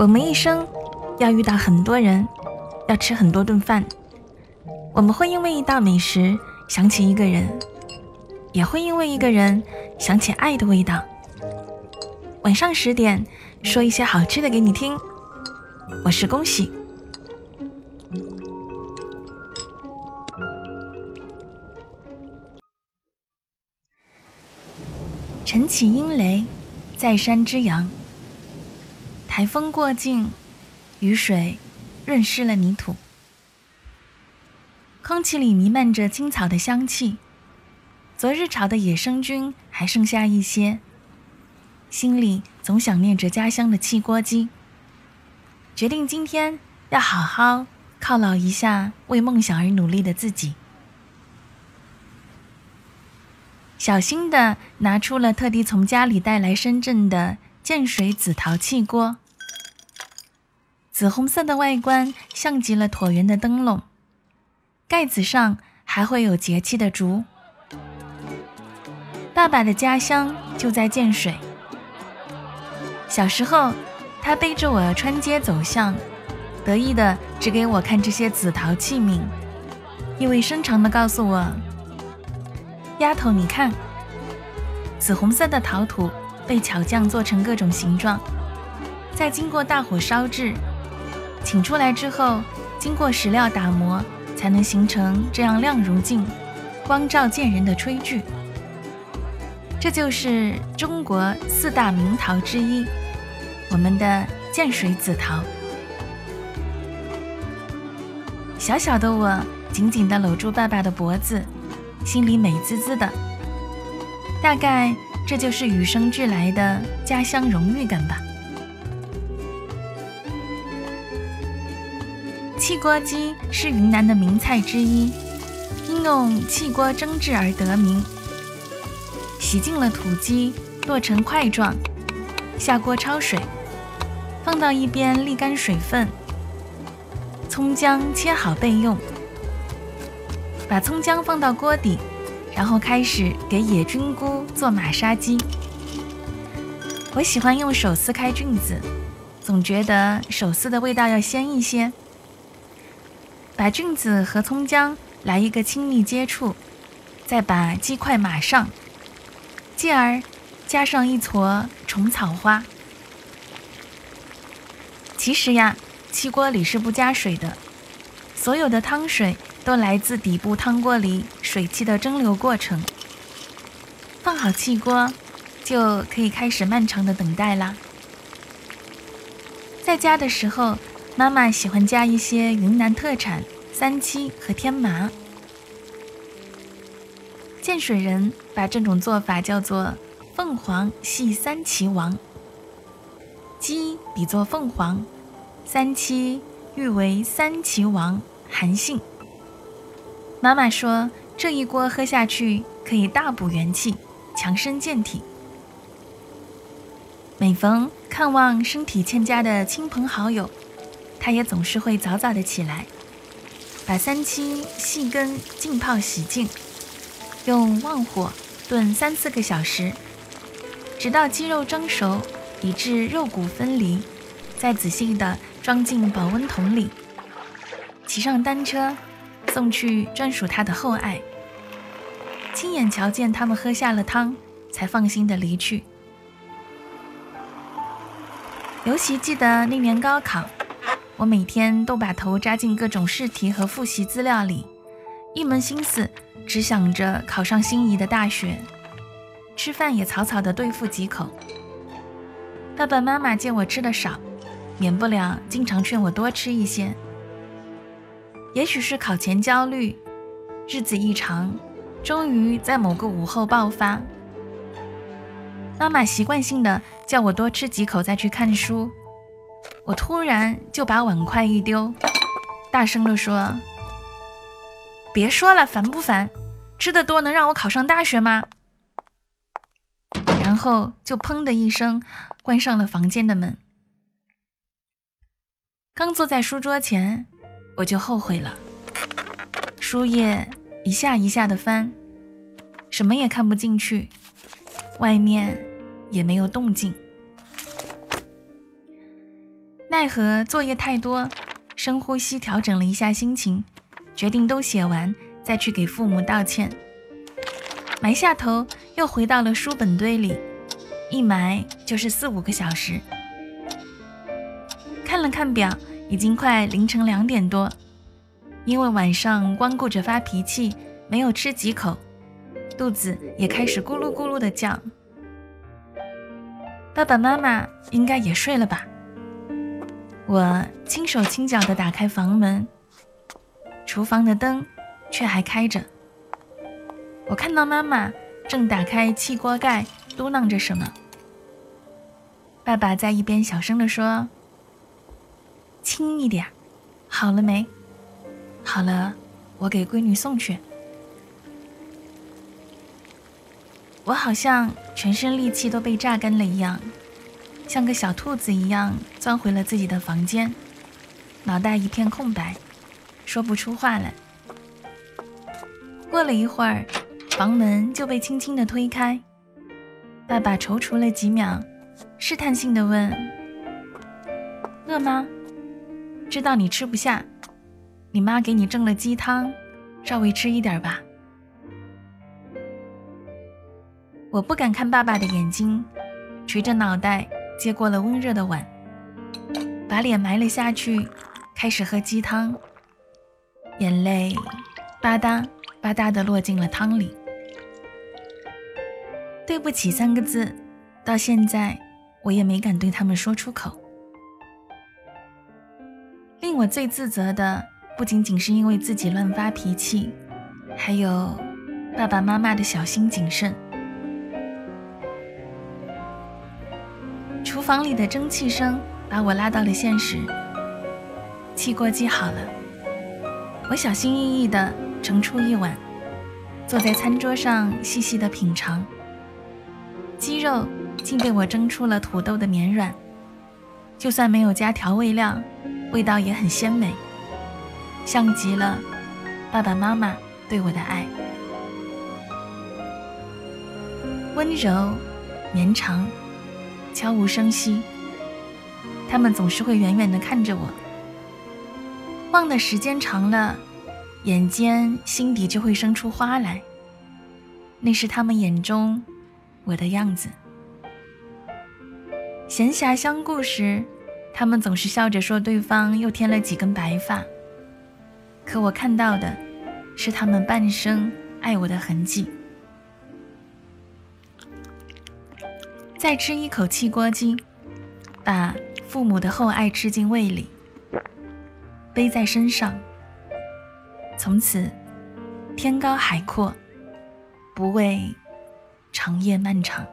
我们一生要遇到很多人，要吃很多顿饭。我们会因为一道美食想起一个人，也会因为一个人想起爱的味道。晚上十点，说一些好吃的给你听。我是恭喜。晨起阴雷，在山之阳。台风过境，雨水润湿了泥土，空气里弥漫着青草的香气。昨日炒的野生菌还剩下一些，心里总想念着家乡的汽锅鸡。决定今天要好好犒劳一下为梦想而努力的自己。小心的拿出了特地从家里带来深圳的建水紫陶汽锅，紫红色的外观像极了椭圆的灯笼，盖子上还会有节气的竹。爸爸的家乡就在建水，小时候他背着我穿街走巷，得意的指给我看这些紫陶器皿，意味深长的告诉我。丫头，你看，紫红色的陶土被巧匠做成各种形状，再经过大火烧制，请出来之后，经过石料打磨，才能形成这样亮如镜、光照见人的炊具。这就是中国四大名陶之一，我们的建水紫陶。小小的我紧紧地搂住爸爸的脖子。心里美滋滋的，大概这就是与生俱来的家乡荣誉感吧。汽锅鸡是云南的名菜之一，因用汽锅蒸制而得名。洗净了土鸡，剁成块状，下锅焯水，放到一边沥干水分。葱姜切好备用。把葱姜放到锅底，然后开始给野菌菇做马杀鸡。我喜欢用手撕开菌子，总觉得手撕的味道要鲜一些。把菌子和葱姜来一个亲密接触，再把鸡块码上，继而加上一撮虫草花。其实呀，汽锅里是不加水的，所有的汤水。都来自底部汤锅里水汽的蒸馏过程。放好气锅，就可以开始漫长的等待啦。在家的时候，妈妈喜欢加一些云南特产三七和天麻。建水人把这种做法叫做“凤凰系三奇王”。鸡比作凤凰，三七誉为三奇王，韩信。妈妈说：“这一锅喝下去可以大补元气，强身健体。”每逢看望身体欠佳的亲朋好友，他也总是会早早的起来，把三七细根浸泡洗净，用旺火炖三四个小时，直到鸡肉蒸熟，以致肉骨分离，再仔细的装进保温桶里，骑上单车。送去专属他的厚爱，亲眼瞧见他们喝下了汤，才放心的离去。尤其记得那年高考，我每天都把头扎进各种试题和复习资料里，一门心思只想着考上心仪的大学，吃饭也草草的对付几口。爸爸妈妈见我吃的少，免不了经常劝我多吃一些。也许是考前焦虑，日子一长，终于在某个午后爆发。妈妈习惯性的叫我多吃几口再去看书，我突然就把碗筷一丢，大声的说：“别说了，烦不烦？吃的多能让我考上大学吗？”然后就砰的一声关上了房间的门。刚坐在书桌前。我就后悔了。书页一下一下的翻，什么也看不进去，外面也没有动静。奈何作业太多，深呼吸调整了一下心情，决定都写完再去给父母道歉。埋下头，又回到了书本堆里，一埋就是四五个小时。看了看表，已经快凌晨两点多。因为晚上光顾着发脾气，没有吃几口，肚子也开始咕噜咕噜的叫。爸爸妈妈应该也睡了吧？我轻手轻脚地打开房门，厨房的灯却还开着。我看到妈妈正打开气锅盖，嘟囔着什么。爸爸在一边小声地说：“轻一点，好了没？好了，我给闺女送去。”我好像全身力气都被榨干了一样，像个小兔子一样钻回了自己的房间，脑袋一片空白，说不出话来。过了一会儿，房门就被轻轻的推开，爸爸踌躇了几秒，试探性的问：“饿吗？知道你吃不下，你妈给你蒸了鸡汤，稍微吃一点吧。”我不敢看爸爸的眼睛，垂着脑袋接过了温热的碗，把脸埋了下去，开始喝鸡汤。眼泪吧嗒吧嗒地落进了汤里。对不起三个字，到现在我也没敢对他们说出口。令我最自责的，不仅仅是因为自己乱发脾气，还有爸爸妈妈的小心谨慎。房里的蒸汽声把我拉到了现实。气锅鸡好了，我小心翼翼地盛出一碗，坐在餐桌上细细地品尝。鸡肉竟被我蒸出了土豆的绵软，就算没有加调味料，味道也很鲜美，像极了爸爸妈妈对我的爱，温柔绵长。悄无声息，他们总是会远远地看着我。望的时间长了，眼尖心底就会生出花来。那是他们眼中我的样子。闲暇相顾时，他们总是笑着说对方又添了几根白发。可我看到的，是他们半生爱我的痕迹。再吃一口汽锅鸡，把父母的厚爱吃进胃里，背在身上。从此，天高海阔，不畏长夜漫长。